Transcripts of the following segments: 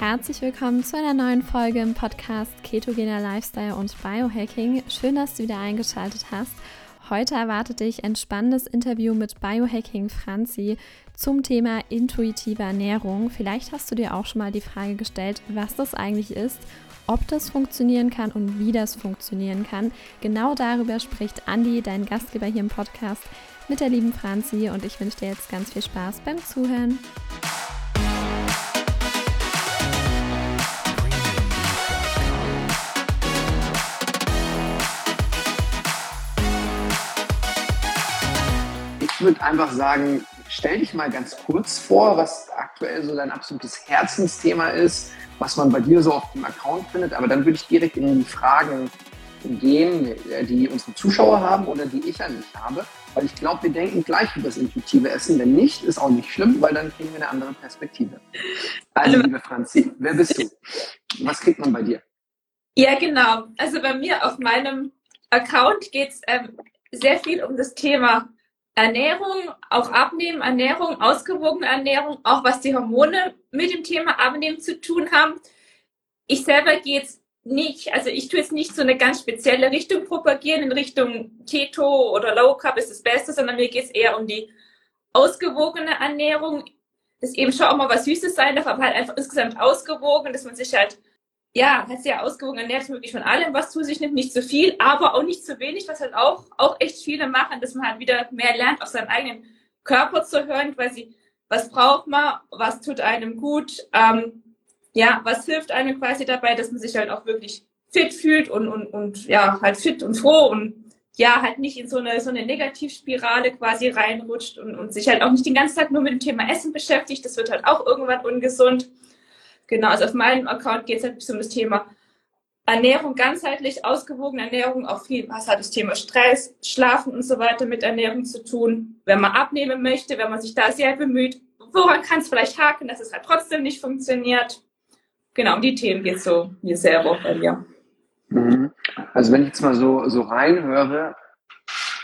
Herzlich willkommen zu einer neuen Folge im Podcast Ketogener Lifestyle und Biohacking. Schön, dass du wieder eingeschaltet hast. Heute erwartet dich ein spannendes Interview mit Biohacking Franzi zum Thema intuitive Ernährung. Vielleicht hast du dir auch schon mal die Frage gestellt, was das eigentlich ist, ob das funktionieren kann und wie das funktionieren kann. Genau darüber spricht Andi, dein Gastgeber hier im Podcast, mit der lieben Franzi und ich wünsche dir jetzt ganz viel Spaß beim Zuhören. Ich würde einfach sagen, stell dich mal ganz kurz vor, was aktuell so dein absolutes Herzensthema ist, was man bei dir so auf dem Account findet. Aber dann würde ich direkt in die Fragen gehen, die unsere Zuschauer haben oder die ich an dich habe. Weil ich glaube, wir denken gleich über das intuitive Essen. Wenn nicht, ist auch nicht schlimm, weil dann kriegen wir eine andere Perspektive. Also, liebe Franzi, wer bist du? Was kriegt man bei dir? Ja, genau. Also bei mir auf meinem Account geht es ähm, sehr viel um das Thema Ernährung, auch Abnehmen, Ernährung, ausgewogene Ernährung, auch was die Hormone mit dem Thema Abnehmen zu tun haben. Ich selber gehe jetzt nicht, also ich tue jetzt nicht so eine ganz spezielle Richtung propagieren, in Richtung Keto oder Low Carb ist das Beste, sondern mir geht es eher um die ausgewogene Ernährung. Das eben schon auch mal was Süßes sein darf, aber halt einfach insgesamt ausgewogen, dass man sich halt ja, halt sehr ausgewogen ernährt, möglich von allem, was zu sich nimmt, nicht zu viel, aber auch nicht zu wenig, was halt auch, auch echt viele machen, dass man halt wieder mehr lernt, auf seinen eigenen Körper zu hören, quasi, was braucht man, was tut einem gut, ähm, ja, was hilft einem quasi dabei, dass man sich halt auch wirklich fit fühlt und, und, und ja, halt fit und froh und ja, halt nicht in so eine, so eine Negativspirale quasi reinrutscht und, und sich halt auch nicht den ganzen Tag nur mit dem Thema Essen beschäftigt. Das wird halt auch irgendwann ungesund. Genau, also auf meinem Account geht es halt um das Thema Ernährung ganzheitlich, ausgewogene Ernährung, auch viel, was hat das Thema Stress, Schlafen und so weiter mit Ernährung zu tun. Wenn man abnehmen möchte, wenn man sich da sehr bemüht, woran kann es vielleicht haken, dass es halt trotzdem nicht funktioniert? Genau, um die Themen geht es so mir selber bei mir. Mhm. Also wenn ich jetzt mal so, so reinhöre,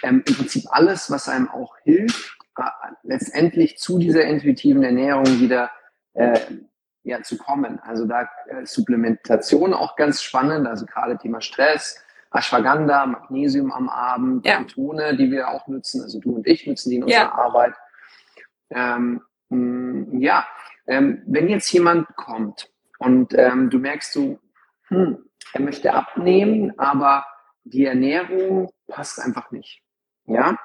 ähm, im Prinzip alles, was einem auch hilft, äh, letztendlich zu dieser intuitiven Ernährung wieder äh, ja, zu kommen. Also da äh, Supplementation auch ganz spannend, also gerade Thema Stress, Ashwagandha, Magnesium am Abend, ja. Ketone, die wir auch nutzen, also du und ich nutzen die in unserer ja. Arbeit. Ähm, mh, mm, ja, ähm, wenn jetzt jemand kommt und ähm, du merkst so, hm, er möchte abnehmen, aber die Ernährung passt einfach nicht. Ja,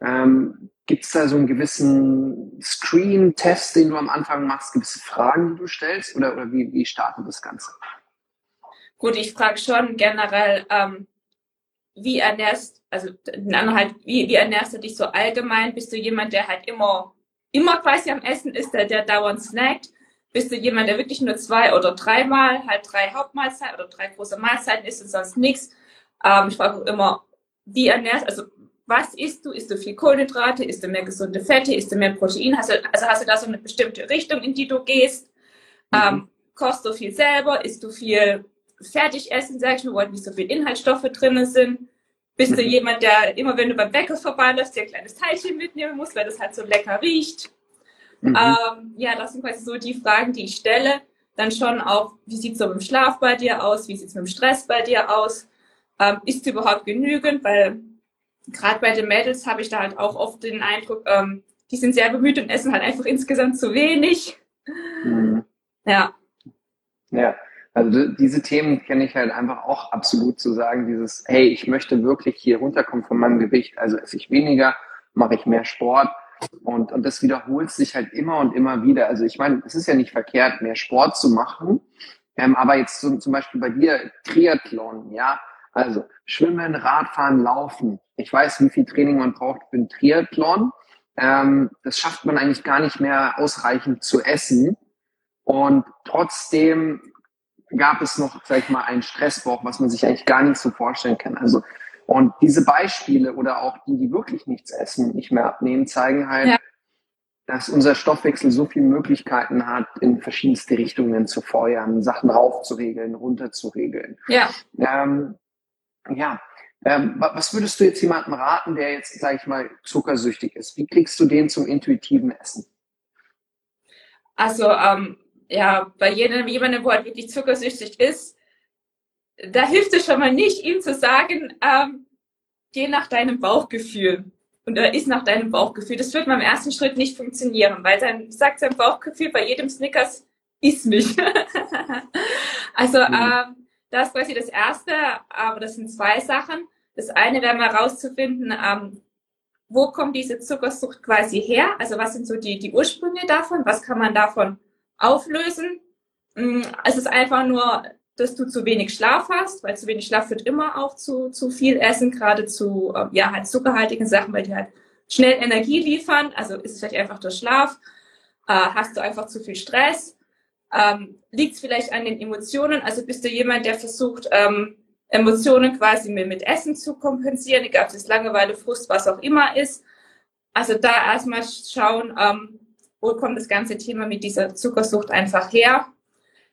ähm, Gibt es da so einen gewissen Screen-Test, den du am Anfang machst, gewisse Fragen, die du stellst oder, oder wie, wie startet das Ganze? Gut, ich frage schon generell, ähm, wie ernährst, also halt, wie, wie ernährst du dich so allgemein? Bist du jemand, der halt immer, immer quasi am Essen ist, der, der dauernd snackt? Bist du jemand, der wirklich nur zwei oder dreimal, halt drei Hauptmahlzeiten oder drei große Mahlzeiten isst und sonst nichts? Ähm, ich frage immer, wie ernährst, also was isst du? Isst du viel Kohlenhydrate? Isst du mehr gesunde Fette? Isst du mehr Protein? Hast du, also hast du da so eine bestimmte Richtung, in die du gehst? Mhm. Ähm, kochst du viel selber? Isst du viel Fertigessen, sag ich mal, wo halt nicht so viel Inhaltsstoffe drin sind? Bist mhm. du jemand, der immer, wenn du beim Bäcker vorbeiläufst, dir ein kleines Teilchen mitnehmen muss, weil das halt so lecker riecht? Mhm. Ähm, ja, das sind quasi so die Fragen, die ich stelle. Dann schon auch, wie sieht es so mit dem Schlaf bei dir aus? Wie sieht es mit dem Stress bei dir aus? Ähm, ist überhaupt genügend? Weil gerade bei den Mädels habe ich da halt auch oft den Eindruck, ähm, die sind sehr bemüht und essen halt einfach insgesamt zu wenig. Mhm. Ja. Ja, also diese Themen kenne ich halt einfach auch absolut zu sagen, dieses, hey, ich möchte wirklich hier runterkommen von meinem Gewicht, also esse ich weniger, mache ich mehr Sport und, und das wiederholt sich halt immer und immer wieder. Also ich meine, es ist ja nicht verkehrt, mehr Sport zu machen, ähm, aber jetzt zum, zum Beispiel bei dir Triathlon, ja, also Schwimmen, Radfahren, Laufen. Ich weiß, wie viel Training man braucht für einen Triathlon. Ähm, das schafft man eigentlich gar nicht mehr ausreichend zu essen. Und trotzdem gab es noch, sag ich mal, einen Stressbauch, was man sich eigentlich gar nicht so vorstellen kann. Also, und diese Beispiele oder auch die, die wirklich nichts essen, nicht mehr abnehmen, zeigen halt, ja. dass unser Stoffwechsel so viele Möglichkeiten hat, in verschiedenste Richtungen zu feuern, Sachen raufzuregeln, runterzuregeln. Ja. Ähm, ja, ähm, was würdest du jetzt jemandem raten, der jetzt, sage ich mal, zuckersüchtig ist? Wie kriegst du den zum intuitiven Essen? Also ähm, ja, bei jedem, jemandem, wo halt wirklich zuckersüchtig ist, da hilft es schon mal nicht, ihm zu sagen, ähm, geh nach deinem Bauchgefühl und er ist nach deinem Bauchgefühl. Das wird beim ersten Schritt nicht funktionieren, weil dann sagt sein Bauchgefühl bei jedem Snickers, iss mich. also mhm. ähm, das ist quasi das Erste, aber das sind zwei Sachen. Das eine wäre mal rauszufinden, ähm, wo kommt diese Zuckersucht quasi her? Also was sind so die, die Ursprünge davon? Was kann man davon auflösen? Mm, es ist einfach nur, dass du zu wenig Schlaf hast, weil zu wenig Schlaf führt immer auch zu, zu viel Essen, gerade zu äh, ja, halt zuckerhaltigen Sachen, weil die halt schnell Energie liefern. Also ist es vielleicht einfach der Schlaf. Äh, hast du einfach zu viel Stress? Ähm, Liegt es vielleicht an den Emotionen? Also bist du jemand, der versucht, ähm, Emotionen quasi mit, mit Essen zu kompensieren, egal ob es Langeweile, Frust, was auch immer ist. Also da erstmal schauen, ähm, wo kommt das ganze Thema mit dieser Zuckersucht einfach her.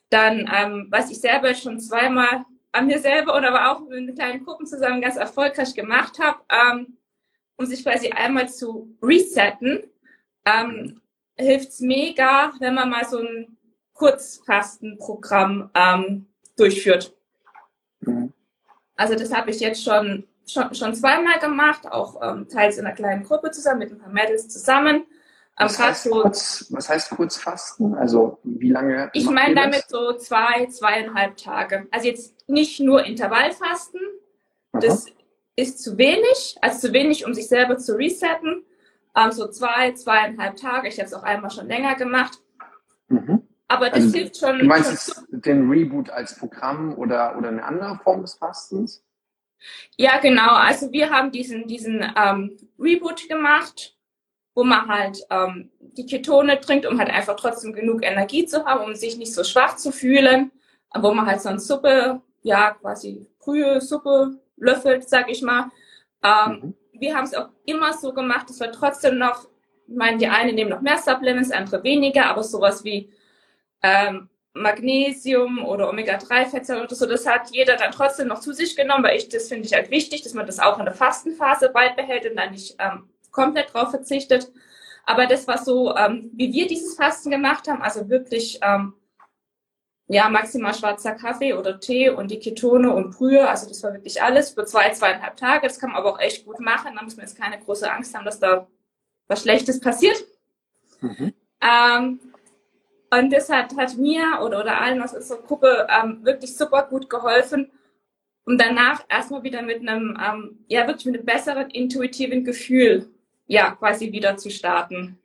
Dann, ähm, was ich selber schon zweimal an mir selber oder aber auch mit kleinen Gruppen zusammen ganz erfolgreich gemacht habe, ähm, um sich quasi einmal zu resetten, ähm, hilft es mega, wenn man mal so ein Kurzfastenprogramm ähm, durchführt. Mhm. Also das habe ich jetzt schon, schon, schon zweimal gemacht, auch ähm, teils in einer kleinen Gruppe zusammen, mit ein paar Mädels zusammen. Was, heißt, so, kurz, was heißt Kurzfasten? Also wie lange? Ich meine damit so zwei, zweieinhalb Tage. Also jetzt nicht nur Intervallfasten. Aha. Das ist zu wenig, also zu wenig, um sich selber zu resetten. Ähm, so zwei, zweieinhalb Tage. Ich habe es auch einmal schon länger gemacht. Mhm. Aber das also, hilft schon. Du meinst jetzt den Reboot als Programm oder, oder eine andere Form des Fastens? Ja, genau. Also wir haben diesen, diesen ähm, Reboot gemacht, wo man halt ähm, die Ketone trinkt, um halt einfach trotzdem genug Energie zu haben, um sich nicht so schwach zu fühlen. Wo man halt so eine Suppe, ja, quasi frühe Suppe löffelt, sag ich mal. Ähm, mhm. Wir haben es auch immer so gemacht, dass wir trotzdem noch, ich meine, die einen nehmen noch mehr Supplements, andere weniger, aber sowas wie ähm, Magnesium oder Omega-3-Fettsäuren oder so, das hat jeder dann trotzdem noch zu sich genommen, weil ich, das finde ich halt wichtig, dass man das auch in der Fastenphase beibehält und dann nicht ähm, komplett drauf verzichtet. Aber das war so, ähm, wie wir dieses Fasten gemacht haben, also wirklich, ähm, ja, maximal schwarzer Kaffee oder Tee und die Ketone und Brühe, also das war wirklich alles für zwei, zweieinhalb Tage. Das kann man aber auch echt gut machen, da muss man jetzt keine große Angst haben, dass da was Schlechtes passiert. Mhm. Ähm, und das hat, mir oder, oder allen aus unserer Gruppe ähm, wirklich super gut geholfen, um danach erstmal wieder mit einem, ähm, ja, wirklich mit einem besseren intuitiven Gefühl, ja, quasi wieder zu starten.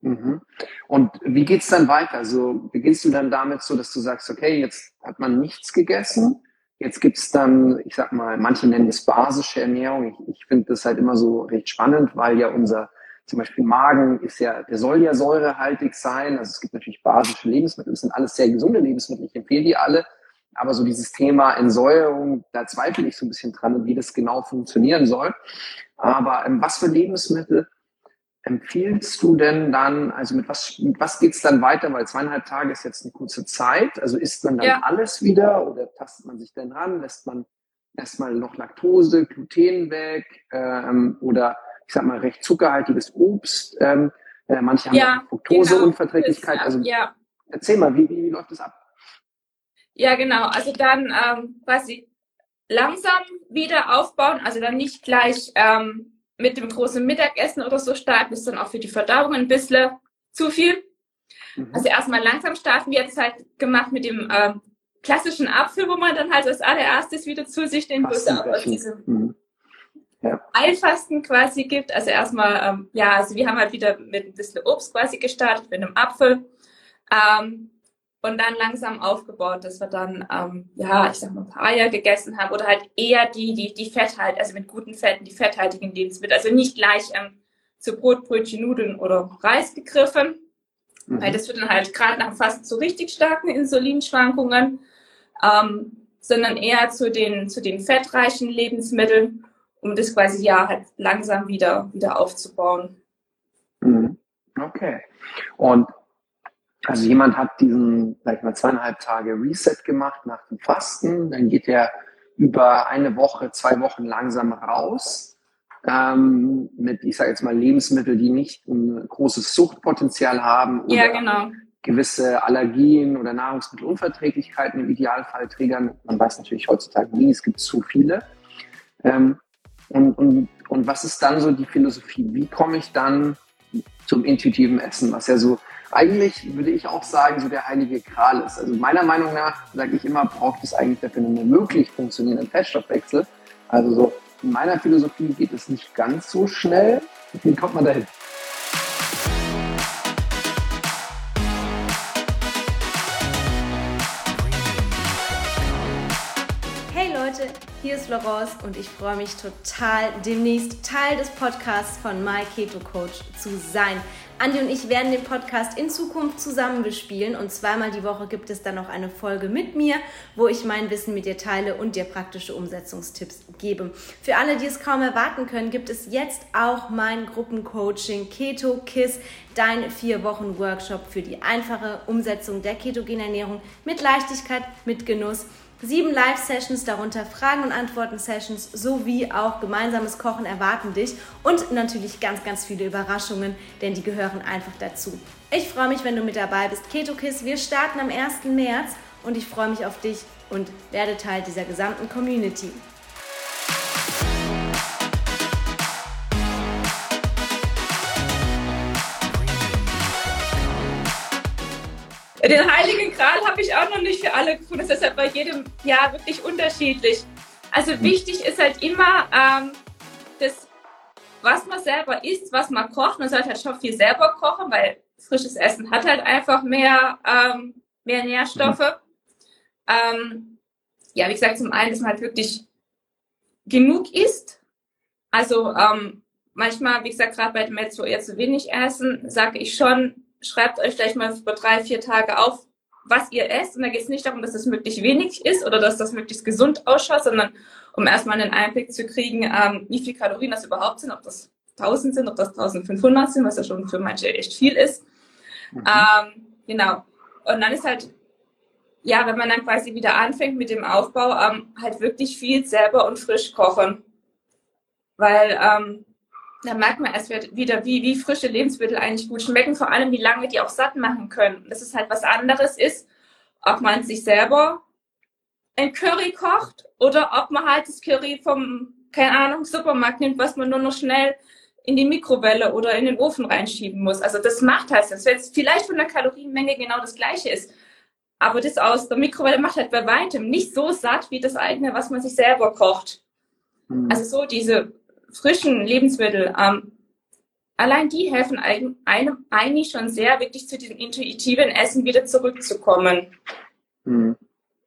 Mhm. Und wie geht's dann weiter? Also beginnst du dann damit so, dass du sagst, okay, jetzt hat man nichts gegessen, jetzt gibt's dann, ich sag mal, manche nennen es basische Ernährung. Ich, ich finde das halt immer so recht spannend, weil ja unser zum Beispiel Magen ist ja, der soll ja säurehaltig sein. Also es gibt natürlich basische Lebensmittel, das sind alles sehr gesunde Lebensmittel. Ich empfehle die alle. Aber so dieses Thema Entsäuerung, da zweifle ich so ein bisschen dran, wie das genau funktionieren soll. Aber ähm, was für Lebensmittel empfiehlst du denn dann, also mit was, mit was geht's dann weiter? Weil zweieinhalb Tage ist jetzt eine kurze Zeit. Also isst man dann ja. alles wieder oder tastet man sich denn ran? Lässt man erstmal noch Laktose, Gluten weg ähm, oder ich sag mal, recht zuckerhaltiges Obst. Ähm, äh, manche haben ja, Fructoseunverträglichkeit. Genau. Also ja. erzähl mal, wie, wie, wie läuft das ab? Ja, genau. Also dann ähm, quasi langsam wieder aufbauen, also dann nicht gleich ähm, mit dem großen Mittagessen oder so starten, ist dann auch für die Verdauung ein bisschen zu viel. Mhm. Also erstmal langsam starten. Wir jetzt halt gemacht mit dem ähm, klassischen Apfel, wo man dann halt als allererstes wieder zu sich den Bus aus diesem mhm ja. Quasi gibt. Also erstmal, ähm, ja, also wir haben halt wieder mit ein bisschen Obst quasi gestartet, mit einem Apfel. Ähm, und dann langsam aufgebaut, dass wir dann, ähm, ja, ich sag mal, ein paar Eier gegessen haben oder halt eher die, die, die Fetthalt, also mit guten Fetten, die fetthaltigen Lebensmittel. Also nicht gleich ähm, zu Brot, Brötchen, Nudeln oder Reis gegriffen, mhm. weil das wird dann halt gerade nach Fasten zu richtig starken Insulinschwankungen, ähm, sondern eher zu den, zu den fettreichen Lebensmitteln um das quasi ja halt langsam wieder, wieder aufzubauen. Mhm. Okay. Und also jemand hat diesen, sag ich mal, zweieinhalb Tage Reset gemacht nach dem Fasten, dann geht er über eine Woche, zwei Wochen langsam raus ähm, mit, ich sage jetzt mal, Lebensmitteln, die nicht ein großes Suchtpotenzial haben. ja, genau. gewisse Allergien oder Nahrungsmittelunverträglichkeiten im Idealfall triggern. Man weiß natürlich heutzutage nie, es gibt zu viele. Ähm, und, und, und was ist dann so die Philosophie? Wie komme ich dann zum intuitiven Essen, was ja so eigentlich, würde ich auch sagen, so der heilige Kral ist. Also meiner Meinung nach, sage ich immer, braucht es eigentlich dafür einen wirklich funktionierenden Fettstoffwechsel. Also so in meiner Philosophie geht es nicht ganz so schnell. Wie kommt man dahin? Hier ist Laurence und ich freue mich total, demnächst Teil des Podcasts von My Keto Coach zu sein. Andi und ich werden den Podcast in Zukunft zusammen bespielen und zweimal die Woche gibt es dann noch eine Folge mit mir, wo ich mein Wissen mit dir teile und dir praktische Umsetzungstipps gebe. Für alle, die es kaum erwarten können, gibt es jetzt auch mein Gruppencoaching Keto Kiss, dein vier Wochen Workshop für die einfache Umsetzung der ketogenen Ernährung mit Leichtigkeit, mit Genuss Sieben Live-Sessions, darunter Fragen- und Antworten-Sessions sowie auch gemeinsames Kochen erwarten dich und natürlich ganz, ganz viele Überraschungen, denn die gehören einfach dazu. Ich freue mich, wenn du mit dabei bist. Keto Kiss, wir starten am 1. März und ich freue mich auf dich und werde Teil dieser gesamten Community. Den Heiligen Gral habe ich auch noch nicht für alle gefunden. Das ist halt bei jedem Jahr wirklich unterschiedlich. Also mhm. wichtig ist halt immer, ähm, das, was man selber isst, was man kocht. Man sollte halt schon viel selber kochen, weil frisches Essen hat halt einfach mehr, ähm, mehr Nährstoffe. Mhm. Ähm, ja, wie gesagt, zum einen, dass man halt wirklich genug isst. Also ähm, manchmal, wie gesagt, gerade bei dem jetzt, wo ihr zu wenig essen, sage ich schon, schreibt euch gleich mal über drei, vier Tage auf, was ihr esst. Und da geht es nicht darum, dass es möglichst wenig ist oder dass das möglichst gesund ausschaut, sondern um erstmal einen Einblick zu kriegen, ähm, wie viele Kalorien das überhaupt sind, ob das 1000 sind, ob das 1500 sind, was ja schon für manche echt viel ist. Mhm. Ähm, genau. Und dann ist halt, ja, wenn man dann quasi wieder anfängt mit dem Aufbau, ähm, halt wirklich viel selber und frisch kochen. Weil ähm, da merkt man erst wieder, wie, wie frische Lebensmittel eigentlich gut schmecken, vor allem wie lange die auch satt machen können. Das ist halt was anderes ist, ob man sich selber ein Curry kocht oder ob man halt das Curry vom, keine Ahnung, Supermarkt nimmt, was man nur noch schnell in die Mikrowelle oder in den Ofen reinschieben muss. Also das macht halt das. Es vielleicht von der Kalorienmenge genau das gleiche ist, aber das aus der Mikrowelle macht halt bei weitem nicht so satt wie das eigene, was man sich selber kocht. Mhm. Also so diese frischen Lebensmittel, ähm, allein die helfen einem eigentlich schon sehr, wirklich zu diesem intuitiven Essen wieder zurückzukommen. Mhm.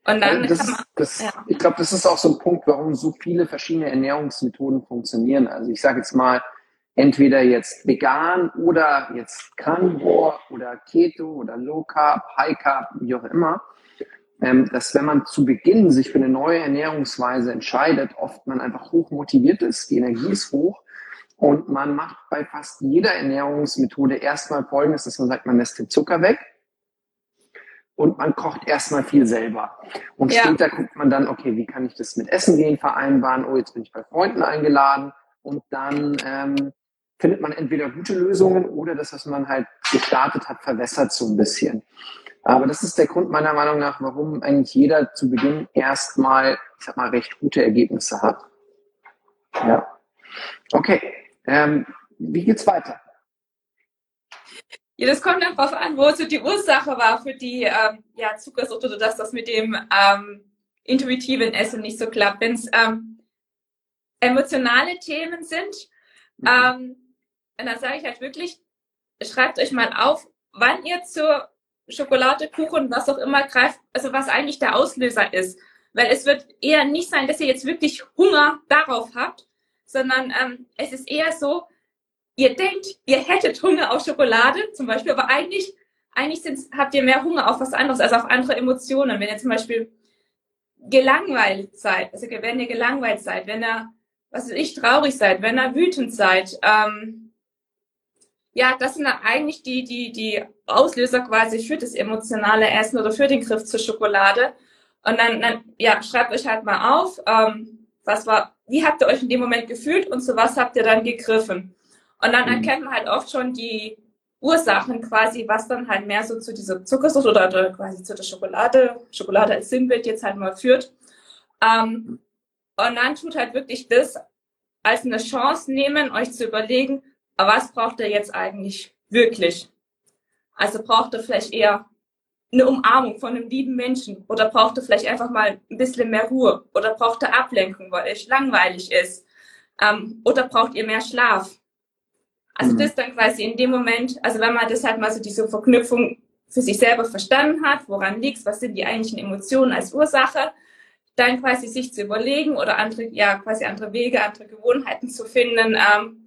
Und dann das, man, das, ja. Ich glaube, das ist auch so ein Punkt, warum so viele verschiedene Ernährungsmethoden funktionieren. Also ich sage jetzt mal, entweder jetzt vegan oder jetzt Carnivore oder Keto oder Low Carb, High Carb, wie auch immer dass wenn man zu Beginn sich für eine neue Ernährungsweise entscheidet, oft man einfach hoch motiviert ist, die Energie ist hoch und man macht bei fast jeder Ernährungsmethode erstmal Folgendes, dass man sagt, man lässt den Zucker weg und man kocht erstmal viel selber. Und ja. später guckt man dann, okay, wie kann ich das mit Essen gehen vereinbaren? Oh, jetzt bin ich bei Freunden eingeladen und dann ähm, findet man entweder gute Lösungen oder das, was man halt gestartet hat, verwässert so ein bisschen. Aber das ist der Grund meiner Meinung nach, warum eigentlich jeder zu Beginn erstmal, ich sag mal, recht gute Ergebnisse hat. Ja. Okay. Ähm, wie geht's weiter? Ja, das kommt darauf an, wo so die Ursache war für die ähm, ja, Zuckersucht oder dass das mit dem ähm, intuitiven Essen nicht so klappt. Wenn es ähm, emotionale Themen sind, mhm. Ähm, dann sage ich halt wirklich, schreibt euch mal auf, wann ihr zur Schokolade, Kuchen, was auch immer greift, also was eigentlich der Auslöser ist. Weil es wird eher nicht sein, dass ihr jetzt wirklich Hunger darauf habt, sondern ähm, es ist eher so, ihr denkt, ihr hättet Hunger auf Schokolade zum Beispiel, aber eigentlich, eigentlich habt ihr mehr Hunger auf was anderes, also auf andere Emotionen. Wenn ihr zum Beispiel gelangweilt seid, also wenn ihr gelangweilt seid, wenn ihr, was weiß ich, traurig seid, wenn ihr wütend seid, ähm, ja, das sind eigentlich die, die, die Auslöser quasi für das emotionale Essen oder für den Griff zur Schokolade. Und dann, dann ja, schreibt euch halt mal auf, ähm, was war, wie habt ihr euch in dem Moment gefühlt und zu was habt ihr dann gegriffen? Und dann mhm. erkennt man halt oft schon die, Ursachen quasi, was dann halt mehr so zu dieser Zuckersucht oder, oder quasi zu der Schokolade, Schokolade als Sinnbild jetzt halt mal führt. Ähm, und dann tut halt wirklich das als eine Chance nehmen, euch zu überlegen, aber was braucht ihr jetzt eigentlich wirklich? Also braucht ihr vielleicht eher eine Umarmung von einem lieben Menschen oder braucht ihr vielleicht einfach mal ein bisschen mehr Ruhe oder braucht ihr Ablenkung, weil euch langweilig ist ähm, oder braucht ihr mehr Schlaf? Also mhm. das dann quasi in dem Moment, also wenn man das halt mal so diese Verknüpfung für sich selber verstanden hat, woran liegt was sind die eigentlichen Emotionen als Ursache, dann quasi sich zu überlegen oder andere, ja, quasi andere Wege, andere Gewohnheiten zu finden, ähm,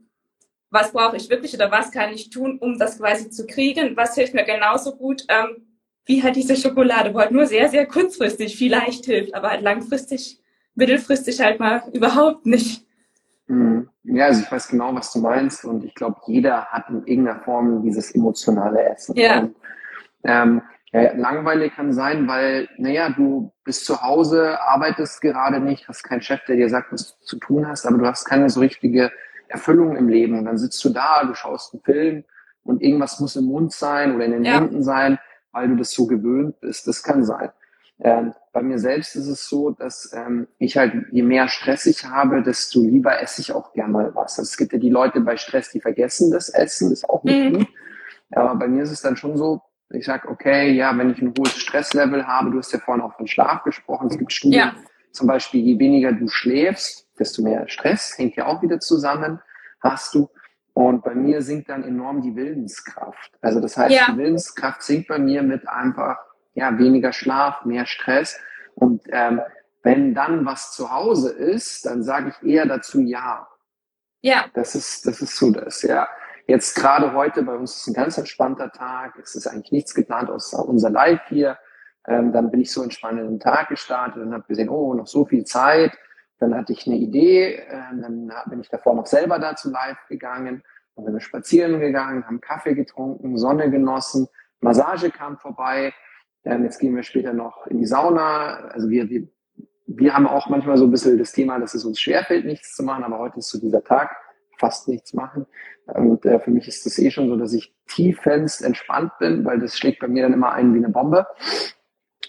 was brauche ich wirklich oder was kann ich tun, um das quasi zu kriegen, was hilft mir genauso gut, ähm, wie halt diese Schokolade, wo halt nur sehr, sehr kurzfristig vielleicht hilft, aber halt langfristig, mittelfristig halt mal überhaupt nicht. Mhm. Ja, also ich weiß genau, was du meinst und ich glaube, jeder hat in irgendeiner Form dieses emotionale Essen. Ja. Und, ähm, ja, langweilig kann sein, weil, naja, du bist zu Hause, arbeitest gerade nicht, hast keinen Chef, der dir sagt, was du zu tun hast, aber du hast keine so richtige Erfüllung im Leben. Und dann sitzt du da, du schaust einen Film und irgendwas muss im Mund sein oder in den ja. Händen sein, weil du das so gewöhnt bist. Das kann sein. Ähm, bei mir selbst ist es so, dass ähm, ich halt, je mehr Stress ich habe, desto lieber esse ich auch gerne mal was. Also es gibt ja die Leute bei Stress, die vergessen das Essen, das ist auch nicht mhm. gut. Aber bei mir ist es dann schon so, ich sage, okay, ja, wenn ich ein hohes Stresslevel habe, du hast ja vorhin auch von Schlaf gesprochen, es gibt Studien, ja. Zum Beispiel, je weniger du schläfst, desto mehr Stress, hängt ja auch wieder zusammen, hast du. Und bei mir sinkt dann enorm die Willenskraft. Also das heißt, ja. die Willenskraft sinkt bei mir mit einfach ja, weniger Schlaf, mehr Stress. Und ähm, wenn dann was zu Hause ist, dann sage ich eher dazu ja. Ja. Das ist, das ist so das, ja. Jetzt gerade heute, bei uns ist ein ganz entspannter Tag. Es ist eigentlich nichts geplant außer unser Live hier. Ähm, dann bin ich so entspannt in den Tag gestartet und habe gesehen, oh, noch so viel Zeit. Dann hatte ich eine Idee, äh, dann bin ich davor noch selber da zu Live gegangen. Dann sind wir spazieren gegangen, haben Kaffee getrunken, Sonne genossen, Massage kam vorbei. Ähm, jetzt gehen wir später noch in die Sauna. Also wir, wir, wir haben auch manchmal so ein bisschen das Thema, dass es uns schwerfällt, nichts zu machen, aber heute ist so dieser Tag, fast nichts machen. Und äh, für mich ist das eh schon so, dass ich tiefenst entspannt bin, weil das schlägt bei mir dann immer ein wie eine Bombe.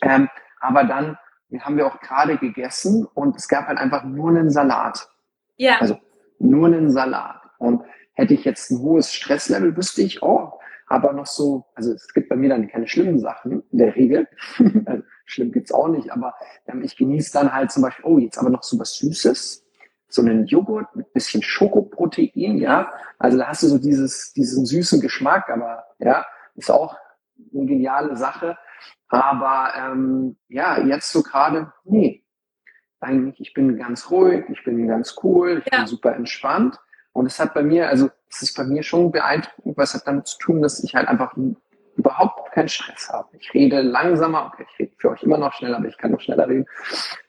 Ähm, aber dann haben wir auch gerade gegessen und es gab halt einfach nur einen Salat. Ja. Also nur einen Salat. Und hätte ich jetzt ein hohes Stresslevel, wüsste ich, oh, aber noch so, also es gibt bei mir dann keine schlimmen Sachen in der Regel. also, schlimm gibt's auch nicht, aber ähm, ich genieße dann halt zum Beispiel, oh, jetzt aber noch so was Süßes so einen Joghurt mit bisschen Schokoprotein, ja. Also da hast du so dieses, diesen süßen Geschmack, aber ja, ist auch eine geniale Sache. Aber ähm, ja, jetzt so gerade, nee, eigentlich, ich bin ganz ruhig, ich bin ganz cool, ich ja. bin super entspannt. Und es hat bei mir, also es ist bei mir schon beeindruckend, was hat damit zu tun, dass ich halt einfach überhaupt keinen Stress habe. Ich rede langsamer, okay, ich rede für euch immer noch schneller, aber ich kann noch schneller reden.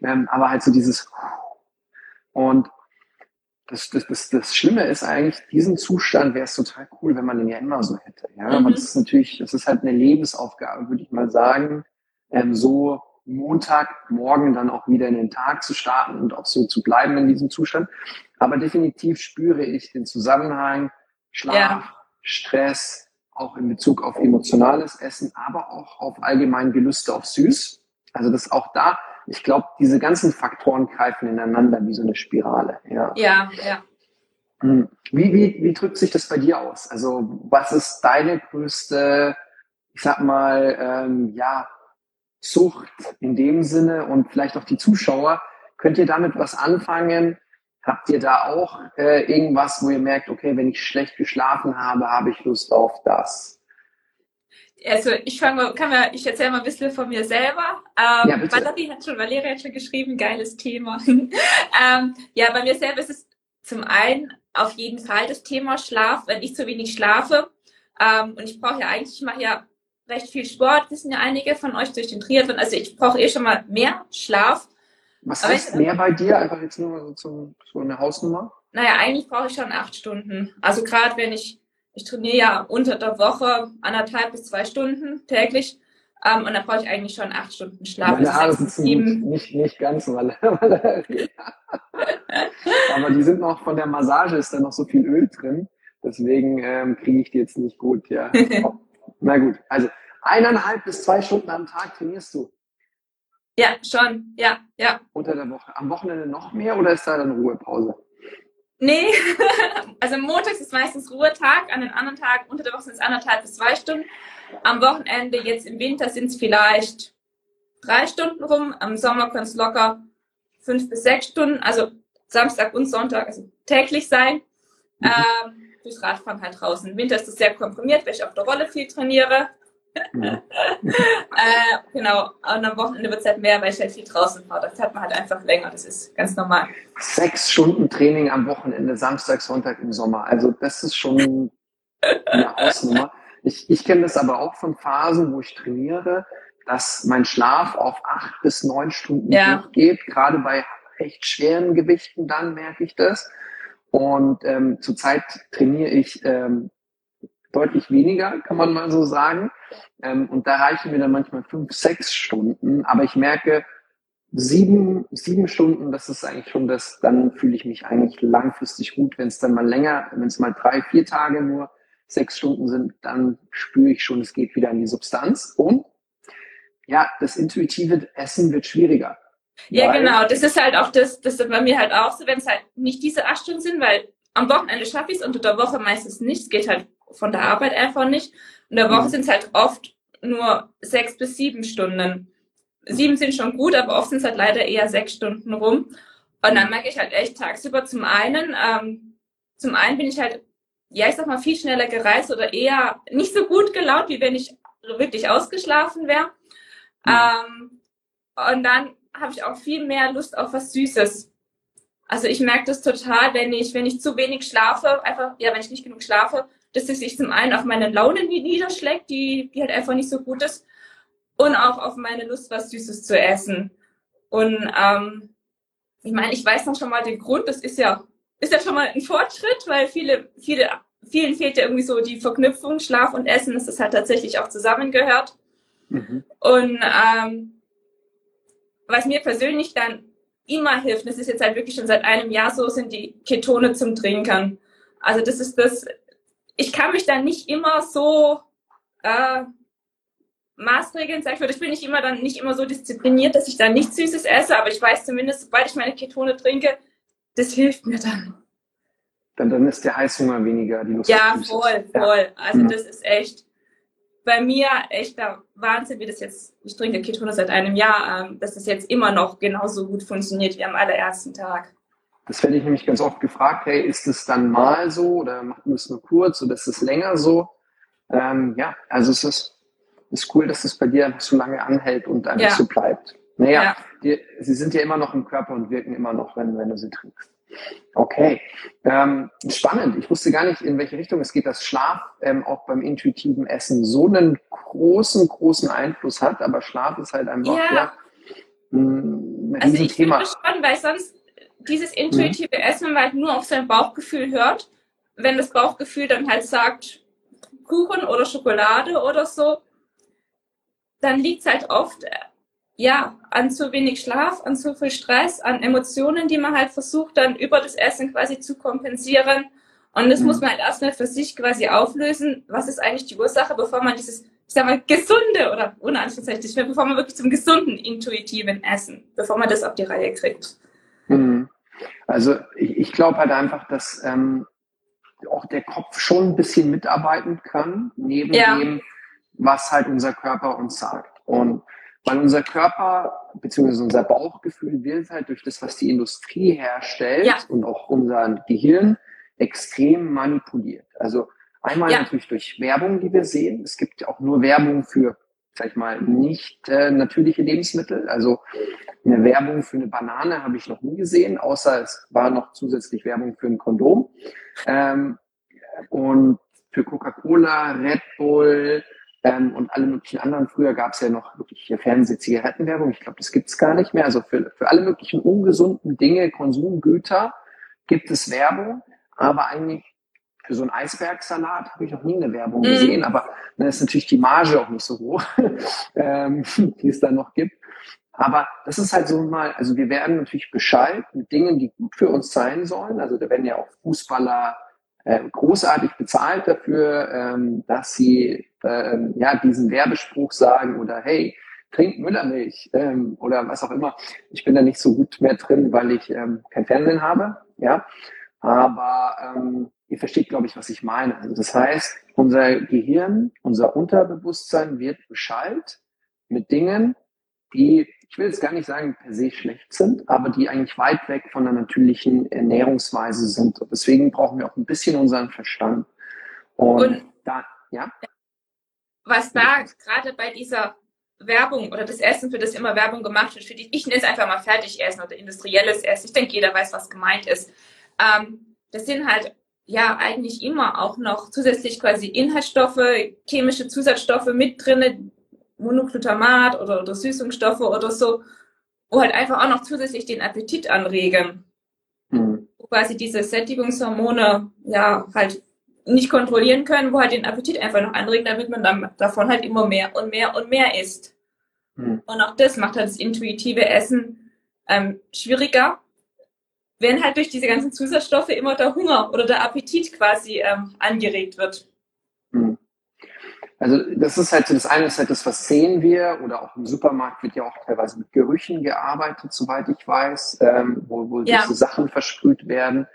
Ähm, aber halt so dieses und das, das, das, das Schlimme ist eigentlich, diesen Zustand wäre es total cool, wenn man den ja immer so hätte. Ja, mhm. aber das ist natürlich, das ist halt eine Lebensaufgabe, würde ich mal sagen, ähm, so Montagmorgen dann auch wieder in den Tag zu starten und auch so zu bleiben in diesem Zustand. Aber definitiv spüre ich den Zusammenhang Schlaf, ja. Stress, auch in Bezug auf emotionales Essen, aber auch auf allgemein Gelüste auf Süß. Also das auch da, ich glaube, diese ganzen Faktoren greifen ineinander wie so eine Spirale. Ja, ja. ja. Hm. Wie, wie, wie drückt sich das bei dir aus? Also was ist deine größte, ich sag mal, ähm, ja, Sucht in dem Sinne und vielleicht auch die Zuschauer? Könnt ihr damit was anfangen? Habt ihr da auch äh, irgendwas, wo ihr merkt, okay, wenn ich schlecht geschlafen habe, habe ich Lust auf das? Also ich fange kann mal, ich erzähle mal ein bisschen von mir selber. Ähm, ja, Valerie hat schon, Valerie hat schon geschrieben, geiles Thema. ähm, ja, bei mir selber ist es zum einen auf jeden Fall das Thema Schlaf, wenn ich zu wenig schlafe. Ähm, und ich brauche ja eigentlich, ich mache ja recht viel Sport, wissen ja einige von euch durch den Triathlon. Also ich brauche eh schon mal mehr Schlaf. Was Aber heißt mehr bei dir? Einfach jetzt nur so, so eine Hausnummer? Naja, eigentlich brauche ich schon acht Stunden. Also gerade wenn ich ich trainiere ja unter der Woche anderthalb bis zwei Stunden täglich. Ähm, und da brauche ich eigentlich schon acht Stunden Schlaf. Meine Haare sitzen nicht, nicht ganz, weil, aber die sind noch von der Massage, ist da noch so viel Öl drin. Deswegen ähm, kriege ich die jetzt nicht gut, ja. Na gut, also eineinhalb bis zwei Stunden am Tag trainierst du. Ja, schon, ja, ja. Unter der Woche. Am Wochenende noch mehr oder ist da dann Ruhepause? Nee, also montags ist meistens Ruhetag, an den anderen Tagen unter der Woche sind es anderthalb bis zwei Stunden. Am Wochenende, jetzt im Winter, sind es vielleicht drei Stunden rum. Am Sommer können es locker fünf bis sechs Stunden, also Samstag und Sonntag, also täglich sein. Mhm. Ähm, durchs Radfahren halt draußen. Im Winter ist es sehr komprimiert, weil ich auf der Rolle viel trainiere. Ja. äh, genau, und am Wochenende wird es halt mehr, weil ich halt viel draußen fahre. Das hat man halt einfach länger, das ist ganz normal. Sechs Stunden Training am Wochenende, Samstag, Sonntag im Sommer. Also das ist schon eine Ausnummer. Ich, ich kenne das aber auch von Phasen, wo ich trainiere, dass mein Schlaf auf acht bis neun Stunden ja. hochgeht. Gerade bei echt schweren Gewichten dann merke ich das. Und ähm, zurzeit trainiere ich ähm, deutlich weniger, kann man mal so sagen. Ähm, und da reichen mir dann manchmal fünf, sechs Stunden. Aber ich merke, sieben, sieben Stunden, das ist eigentlich schon das, dann fühle ich mich eigentlich langfristig gut. Wenn es dann mal länger, wenn es mal drei, vier Tage nur sechs Stunden sind, dann spüre ich schon, es geht wieder in die Substanz. Und ja, das intuitive Essen wird schwieriger. Ja, genau. Das ist halt auch das, das ist bei mir halt auch so, wenn es halt nicht diese acht Stunden sind, weil am Wochenende schaffe ich es unter der Woche meistens nicht. Es geht halt von der Arbeit einfach nicht. Und der Woche mhm. sind es halt oft nur sechs bis sieben Stunden. Sieben sind schon gut, aber oft sind es halt leider eher sechs Stunden rum. Und dann merke ich halt echt tagsüber zum einen, ähm, zum einen bin ich halt, ja, ich sag mal, viel schneller gereist oder eher nicht so gut gelaunt, wie wenn ich wirklich ausgeschlafen wäre. Mhm. Ähm, und dann habe ich auch viel mehr Lust auf was Süßes. Also ich merke das total, wenn ich, wenn ich zu wenig schlafe, einfach, ja, wenn ich nicht genug schlafe, dass es sich zum einen auf meine Laune niederschlägt, die, die halt einfach nicht so gut ist, und auch auf meine Lust, was Süßes zu essen. Und ähm, ich meine, ich weiß noch schon mal den Grund, das ist ja, ist ja schon mal ein Fortschritt, weil viele, viele, vielen fehlt ja irgendwie so die Verknüpfung, Schlaf und Essen, dass das halt tatsächlich auch zusammengehört. Mhm. Und ähm, was mir persönlich dann immer hilft, das ist jetzt halt wirklich schon seit einem Jahr so, sind die Ketone zum Trinken. Also das ist das, ich kann mich dann nicht immer so äh, Maßregeln, sag ich mal, ich bin nicht immer dann nicht immer so diszipliniert, dass ich dann nichts Süßes esse, aber ich weiß zumindest, sobald ich meine Ketone trinke, das hilft mir dann. Dann, dann ist der Heißhunger weniger, die Lust Ja, voll, voll. Ja. Also mhm. das ist echt bei mir echter Wahnsinn, wie das jetzt, ich trinke Ketone seit einem Jahr, ähm, dass das jetzt immer noch genauso gut funktioniert wie am allerersten Tag. Das werde ich nämlich ganz oft gefragt, hey, ist es dann mal so oder machen wir es nur kurz oder ist es länger so? Ähm, ja, also es ist, ist cool, dass es bei dir so lange anhält und einfach ja. so bleibt. Naja, ja. die, sie sind ja immer noch im Körper und wirken immer noch, wenn, wenn du sie trinkst. Okay, ähm, spannend. Ich wusste gar nicht, in welche Richtung es geht, dass Schlaf ähm, auch beim intuitiven Essen so einen großen, großen Einfluss hat. Aber Schlaf ist halt einfach ja. ja ein also ich finde das spannend, weil sonst dieses intuitive mhm. Essen, wenn man halt nur auf sein Bauchgefühl hört, wenn das Bauchgefühl dann halt sagt Kuchen oder Schokolade oder so, dann liegt es halt oft ja, an zu wenig Schlaf, an zu viel Stress, an Emotionen, die man halt versucht dann über das Essen quasi zu kompensieren. Und das mhm. muss man halt erstmal für sich quasi auflösen. Was ist eigentlich die Ursache, bevor man dieses, ich sag mal, gesunde oder ohne Anführungszeichen, bevor man wirklich zum gesunden, intuitiven Essen, bevor man das auf die Reihe kriegt. Mhm. Also ich, ich glaube halt einfach, dass ähm, auch der Kopf schon ein bisschen mitarbeiten kann, neben ja. dem, was halt unser Körper uns sagt. Und weil unser Körper bzw. unser Bauchgefühl wird halt durch das, was die Industrie herstellt ja. und auch unser Gehirn extrem manipuliert. Also einmal ja. natürlich durch Werbung, die wir sehen. Es gibt auch nur Werbung für, sag ich mal, nicht äh, natürliche Lebensmittel. Also eine Werbung für eine Banane habe ich noch nie gesehen, außer es war noch zusätzlich Werbung für ein Kondom. Ähm, und für Coca-Cola, Red Bull, ähm, und alle möglichen anderen. Früher gab es ja noch wirklich Fernseh-Zigarettenwerbung. Ich glaube, das gibt's gar nicht mehr. Also für, für alle möglichen ungesunden Dinge, Konsumgüter gibt es Werbung, aber eigentlich für so einen Eisbergsalat habe ich noch nie eine Werbung mhm. gesehen, aber dann ist natürlich die Marge auch nicht so hoch, ähm, die es da noch gibt. Aber das ist halt so mal, also wir werden natürlich Bescheid mit Dingen, die gut für uns sein sollen. Also da werden ja auch Fußballer äh, großartig bezahlt dafür, ähm, dass sie ähm, ja diesen Werbespruch sagen oder hey, trink Müllermilch ähm, oder was auch immer. Ich bin da nicht so gut mehr drin, weil ich ähm, kein Fernsehen habe, ja. Aber ähm, ihr versteht, glaube ich, was ich meine. Also das heißt, unser Gehirn, unser Unterbewusstsein wird beschallt mit Dingen, die, ich will jetzt gar nicht sagen, per se schlecht sind, aber die eigentlich weit weg von der natürlichen Ernährungsweise sind. Und deswegen brauchen wir auch ein bisschen unseren Verstand. Und, Und da, ja. Was da gerade bei dieser Werbung oder das Essen, für das immer Werbung gemacht wird, für die, ich nenne es einfach mal Fertigessen oder industrielles Essen. Ich denke, jeder weiß, was gemeint ist. Ähm, das sind halt ja eigentlich immer auch noch zusätzlich quasi Inhaltsstoffe, chemische Zusatzstoffe mit drinne, Monoglutamat oder, oder Süßungsstoffe oder so, wo halt einfach auch noch zusätzlich den Appetit anregen. Mhm. Wo quasi diese Sättigungshormone ja halt nicht kontrollieren können, wo halt den Appetit einfach noch anregen, damit man dann davon halt immer mehr und mehr und mehr isst. Mhm. Und auch das macht halt das intuitive Essen ähm, schwieriger, wenn halt durch diese ganzen Zusatzstoffe immer der Hunger oder der Appetit quasi ähm, angeregt wird. Mhm. Also das ist halt so das eine ist halt das, was sehen wir oder auch im Supermarkt wird ja auch teilweise mit Gerüchen gearbeitet, soweit ich weiß, ähm, wo, wo ja. diese Sachen versprüht werden.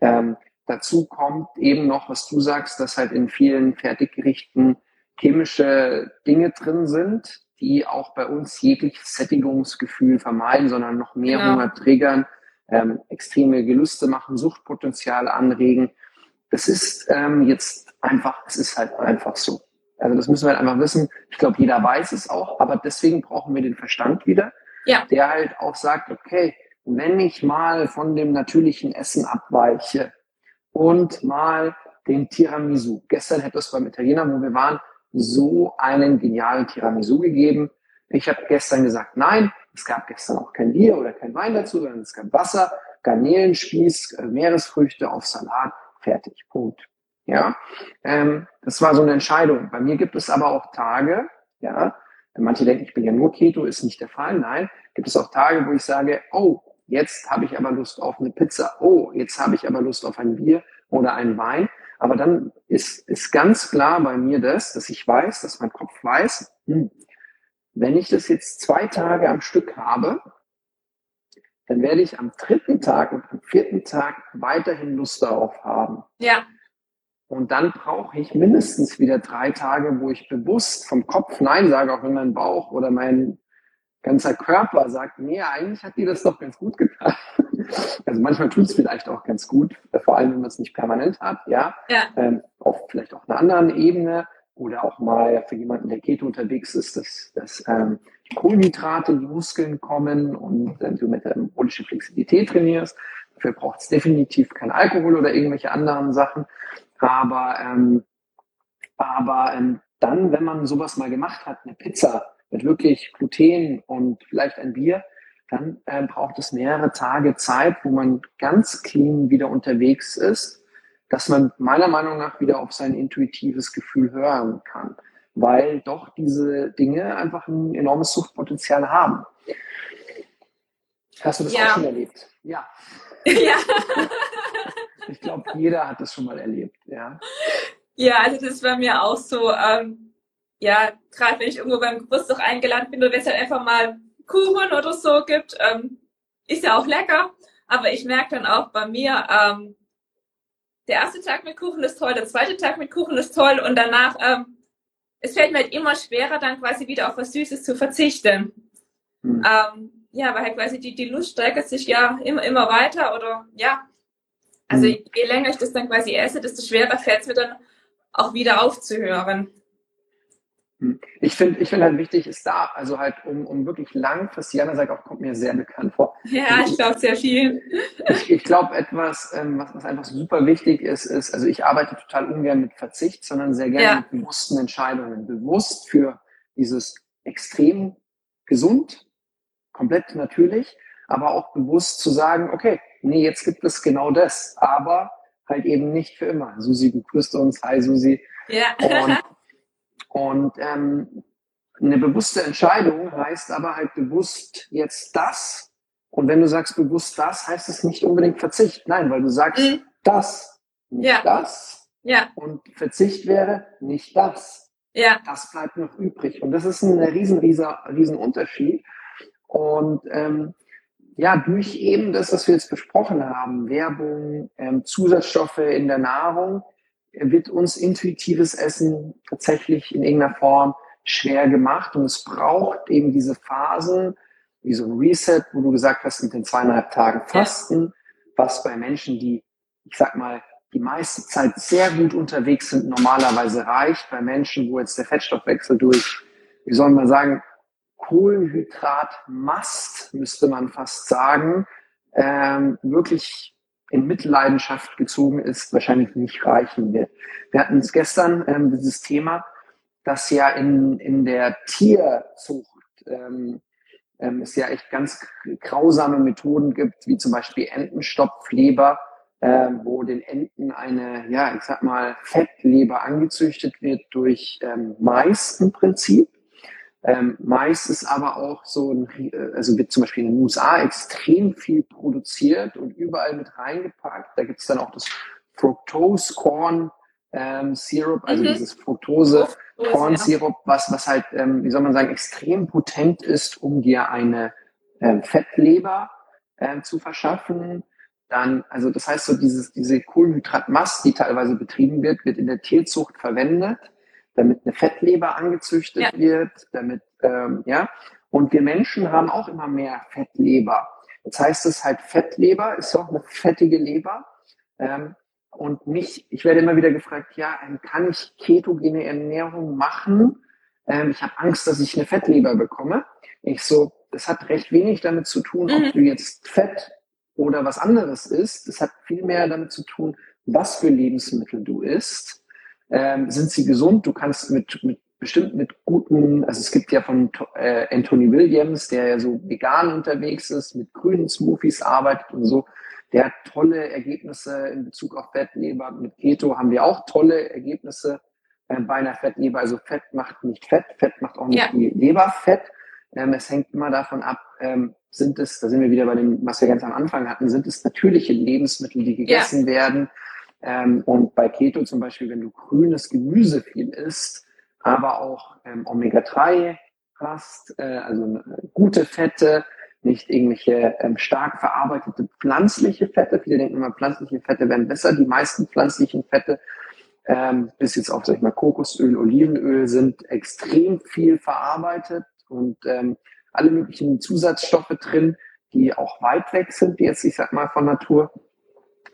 Ähm, dazu kommt eben noch, was du sagst, dass halt in vielen Fertiggerichten chemische Dinge drin sind, die auch bei uns jegliches Sättigungsgefühl vermeiden, sondern noch mehr genau. Hunger triggern, ähm, extreme Gelüste machen, Suchtpotenzial anregen. Das ist ähm, jetzt einfach, es ist halt einfach so. Also das müssen wir halt einfach wissen. Ich glaube, jeder weiß es auch, aber deswegen brauchen wir den Verstand wieder, ja. der halt auch sagt, okay, wenn ich mal von dem natürlichen Essen abweiche und mal den Tiramisu. Gestern hätte es beim Italiener, wo wir waren, so einen genialen Tiramisu gegeben. Ich habe gestern gesagt, nein, es gab gestern auch kein Bier oder kein Wein dazu, sondern es gab Wasser, Garnelenspieß, äh, Meeresfrüchte auf Salat, fertig, Punkt. Ja, ähm, das war so eine Entscheidung. Bei mir gibt es aber auch Tage, ja, manche denken, ich bin ja nur Keto, ist nicht der Fall. Nein, gibt es auch Tage, wo ich sage, oh, jetzt habe ich aber Lust auf eine Pizza. Oh, jetzt habe ich aber Lust auf ein Bier oder einen Wein. Aber dann ist, ist ganz klar bei mir das, dass ich weiß, dass mein Kopf weiß, hm, wenn ich das jetzt zwei Tage am Stück habe, dann werde ich am dritten Tag und am vierten Tag weiterhin Lust darauf haben. Ja. Und dann brauche ich mindestens wieder drei Tage, wo ich bewusst vom Kopf Nein sage, auch wenn mein Bauch oder mein ganzer Körper sagt, nee, eigentlich hat die das doch ganz gut getan. Also manchmal tut es vielleicht auch ganz gut, vor allem wenn man es nicht permanent hat, ja. ja. Ähm, auf vielleicht auch einer anderen Ebene oder auch mal für jemanden, der Keto unterwegs ist, dass, dass ähm, Kohlenhydrate in die Muskeln kommen und äh, du metabolische Flexibilität trainierst. Dafür braucht es definitiv kein Alkohol oder irgendwelche anderen Sachen. Aber, ähm, aber ähm, dann, wenn man sowas mal gemacht hat, eine Pizza mit wirklich Gluten und vielleicht ein Bier, dann äh, braucht es mehrere Tage Zeit, wo man ganz clean wieder unterwegs ist, dass man meiner Meinung nach wieder auf sein intuitives Gefühl hören kann, weil doch diese Dinge einfach ein enormes Suchtpotenzial haben. Hast du das ja. auch schon erlebt? Ja. Ja. ich glaube, jeder hat das schon mal erlebt, ja. Ja, also das war mir auch so, ähm, ja, gerade wenn ich irgendwo beim Geburtstag eingeladen bin oder wenn es halt einfach mal Kuchen oder so gibt, ähm, ist ja auch lecker. Aber ich merke dann auch bei mir, ähm, der erste Tag mit Kuchen ist toll, der zweite Tag mit Kuchen ist toll und danach, ähm, es fällt mir halt immer schwerer, dann quasi wieder auf was Süßes zu verzichten. Mhm. Ähm, ja, weil halt quasi die, die Lust steigert sich ja immer, immer weiter oder ja. Also mhm. je länger ich das dann quasi esse, desto schwerer fällt es mir dann auch wieder aufzuhören. Ich finde ich finde halt wichtig ist da, also halt, um, um wirklich langfristig, Jana sagt auch, kommt mir sehr bekannt vor. Ja, ich glaube sehr viel. Ich, ich glaube etwas, ähm, was, was einfach super wichtig ist, ist, also ich arbeite total ungern mit Verzicht, sondern sehr gerne ja. mit bewussten Entscheidungen. Bewusst für dieses extrem gesund, komplett natürlich, aber auch bewusst zu sagen, okay, nee, jetzt gibt es genau das, aber halt eben nicht für immer. Susi begrüßt uns, hi Susi. Ja. Und und ähm, eine bewusste Entscheidung heißt aber halt bewusst jetzt das. Und wenn du sagst bewusst das, heißt es nicht unbedingt Verzicht. Nein, weil du sagst mhm. das nicht Ja. das. Ja, Und Verzicht wäre nicht das. ja, Das bleibt noch übrig. Und das ist ein riesen, riesen, riesen Unterschied. Und ähm, ja, durch eben das, was wir jetzt besprochen haben, Werbung, ähm, Zusatzstoffe in der Nahrung, wird uns intuitives Essen tatsächlich in irgendeiner Form schwer gemacht. Und es braucht eben diese Phasen, wie so ein Reset, wo du gesagt hast, mit den zweieinhalb Tagen Fasten, was bei Menschen, die, ich sag mal, die meiste Zeit sehr gut unterwegs sind, normalerweise reicht. Bei Menschen, wo jetzt der Fettstoffwechsel durch, wie soll man sagen, Kohlenhydratmast, müsste man fast sagen, ähm, wirklich in Mitleidenschaft gezogen ist, wahrscheinlich nicht reichen wird. Wir hatten es gestern, ähm, dieses Thema, dass ja in, in der Tierzucht ähm, ähm, es ja echt ganz grausame Methoden gibt, wie zum Beispiel Entenstopfleber, äh, wo den Enten eine, ja, ich sag mal, Fettleber angezüchtet wird durch ähm, Mais im Prinzip. Ähm, Mais ist aber auch so ein, äh, also wird zum Beispiel in den USA extrem viel produziert und überall mit reingepackt. Da gibt's dann auch das Fructose Corn ähm, Syrup, also Mhm. dieses Fructose Corn es. Syrup, was, was halt, ähm, wie soll man sagen, extrem potent ist, um dir eine ähm, Fettleber ähm, zu verschaffen. Dann, also das heißt so, dieses, diese Kohlenhydratmast, die teilweise betrieben wird, wird in der Tierzucht verwendet, damit eine Fettleber angezüchtet Ja. wird, damit, ähm, ja. Und wir Menschen haben auch immer mehr Fettleber. Jetzt heißt es halt, Fettleber ist auch eine fettige Leber. Ähm, und mich, ich werde immer wieder gefragt, ja, ähm, kann ich ketogene Ernährung machen? Ähm, ich habe Angst, dass ich eine Fettleber bekomme. Ich so, das hat recht wenig damit zu tun, Mhm. ob du jetzt Fett oder was anderes isst. Es hat viel mehr damit zu tun, was für Lebensmittel du isst. Ähm, sind sie gesund? Du kannst mit, mit bestimmt mit guten, also es gibt ja von äh, Anthony Williams, der ja so vegan unterwegs ist, mit grünen Smoothies arbeitet und so. Der hat tolle Ergebnisse in Bezug auf Fettleber. Mit Keto haben wir auch tolle Ergebnisse äh, bei einer Fettleber. Also Fett macht nicht Fett, Fett macht auch nicht Ja. die Leber fett. Ähm, es hängt immer davon ab, ähm, sind es, da sind wir wieder bei dem, was wir ganz am Anfang hatten, sind es natürliche Lebensmittel, die gegessen werden. Ähm, und bei Keto zum Beispiel, wenn du grünes Gemüse viel isst, aber auch ähm, Omega-3 hast, äh, also äh, gute Fette, nicht irgendwelche ähm, stark verarbeitete pflanzliche Fette. Viele denken immer, pflanzliche Fette wären besser. Die meisten pflanzlichen Fette, ähm, bis jetzt auf, sag ich mal, Kokosöl, Olivenöl, sind extrem viel verarbeitet und ähm, alle möglichen Zusatzstoffe drin, die auch weit weg sind, die jetzt, ich sag mal, von Natur.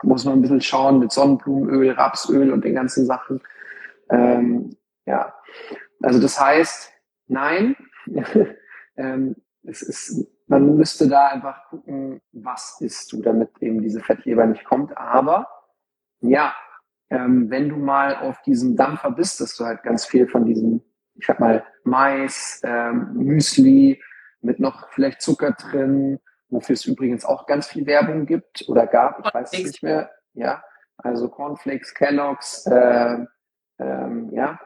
Muss man ein bisschen schauen mit Sonnenblumenöl, Rapsöl und den ganzen Sachen. Ähm, ja, also das heißt, nein, ähm, es ist, man müsste da einfach gucken, was isst du, damit eben diese Fettleber nicht kommt. Aber ja, ähm, wenn du mal auf diesem Dampfer bist, dass du halt ganz viel von diesem, ich sag mal, Mais, ähm, Müsli mit noch vielleicht Zucker drin, wofür es übrigens auch ganz viel Werbung gibt oder gab, ich weiß es nicht mehr. Ja, also Cornflakes, Kellogg's, äh, ähm, ja,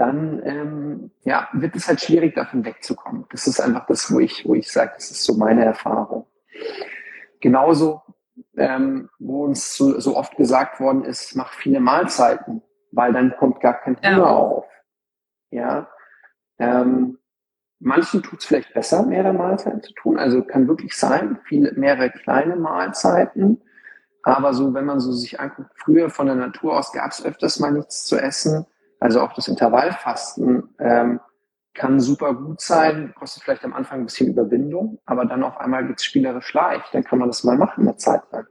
dann ähm, ja, wird es halt schwierig, davon wegzukommen. Das ist einfach das, wo ich, wo ich sage, das ist so meine Erfahrung. Genauso, ähm, wo uns so, so oft gesagt worden ist, mach viele Mahlzeiten, weil dann kommt gar kein Ja. Hunger auf. Ja. Ähm, manchen tut es vielleicht besser, mehrere Mahlzeiten zu tun. Also kann wirklich sein, viele, mehrere kleine Mahlzeiten. Aber so, wenn man so sich anguckt, früher von der Natur aus gab es öfters mal nichts zu essen. Also auch das Intervallfasten ähm, kann super gut sein, kostet vielleicht am Anfang ein bisschen Überwindung, aber dann auf einmal geht's spielerisch leicht. Dann kann man das mal machen eine Zeit lang.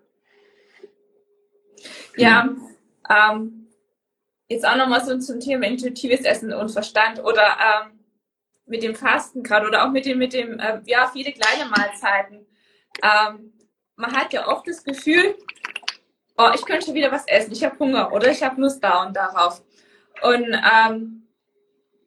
Ja, ähm, jetzt auch nochmal so zum Thema intuitives Essen und Verstand oder ähm, mit dem Fasten gerade oder auch mit dem, mit dem, äh, ja, viele kleine Mahlzeiten. Ähm, man hat ja oft das Gefühl, oh, ich könnte wieder was essen, ich habe Hunger oder ich habe Lust da und darauf. Und ähm,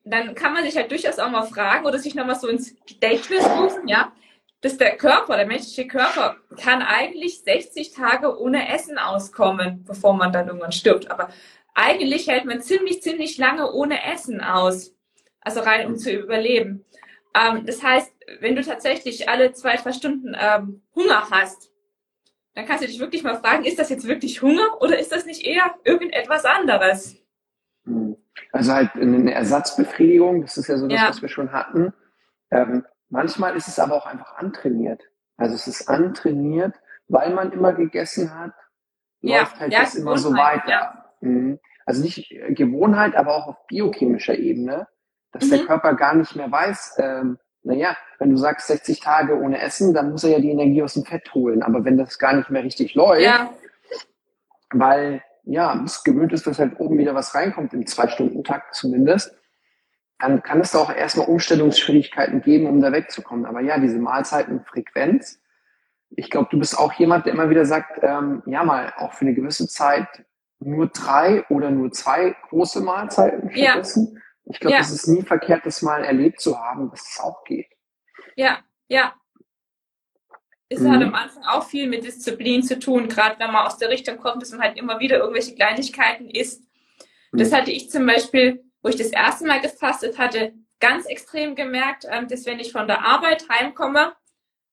dann kann man sich halt durchaus auch mal fragen oder sich nochmal so ins Gedächtnis rufen, ja, dass der Körper, der menschliche Körper, kann eigentlich 60 Tage ohne Essen auskommen, bevor man dann irgendwann stirbt. Aber eigentlich hält man ziemlich, ziemlich lange ohne Essen aus. Also rein, um zu überleben. Ähm, das heißt, wenn du tatsächlich alle zwei, drei Stunden ähm, Hunger hast, dann kannst du dich wirklich mal fragen, ist das jetzt wirklich Hunger oder ist das nicht eher irgendetwas anderes? Hm. Also halt eine Ersatzbefriedigung, das ist ja so das, Ja. was wir schon hatten. Ähm, manchmal ist es aber auch einfach antrainiert. Also es ist antrainiert, weil man immer gegessen hat, Ja, läuft halt ja, das immer so weiter. Mhm. Also nicht Gewohnheit, aber auch auf biochemischer Ebene, dass der Mhm. Körper gar nicht mehr weiß, ähm, naja, wenn du sagst 60 Tage ohne Essen, dann muss er ja die Energie aus dem Fett holen. Aber wenn das gar nicht mehr richtig läuft, Ja, weil ja, es gewöhnt ist, dass halt oben wieder was reinkommt im Zwei-Stunden-Takt zumindest, dann kann es da auch erstmal Umstellungsschwierigkeiten geben, um da wegzukommen. Aber ja, diese Mahlzeitenfrequenz, ich glaube, du bist auch jemand, der immer wieder sagt, ähm, ja mal, auch für eine gewisse Zeit nur drei oder nur zwei große Mahlzeiten Ja. Ich glaube, Ja. es ist nie verkehrt, das mal erlebt zu haben, dass es auch geht. ja, ja. Es Mhm. hat am Anfang auch viel mit Disziplin zu tun, gerade wenn man aus der Richtung kommt, dass man halt immer wieder irgendwelche Kleinigkeiten isst. Das Mhm. hatte ich zum Beispiel, wo ich das erste Mal gefastet hatte, ganz extrem gemerkt, ähm, dass wenn ich von der Arbeit heimkomme,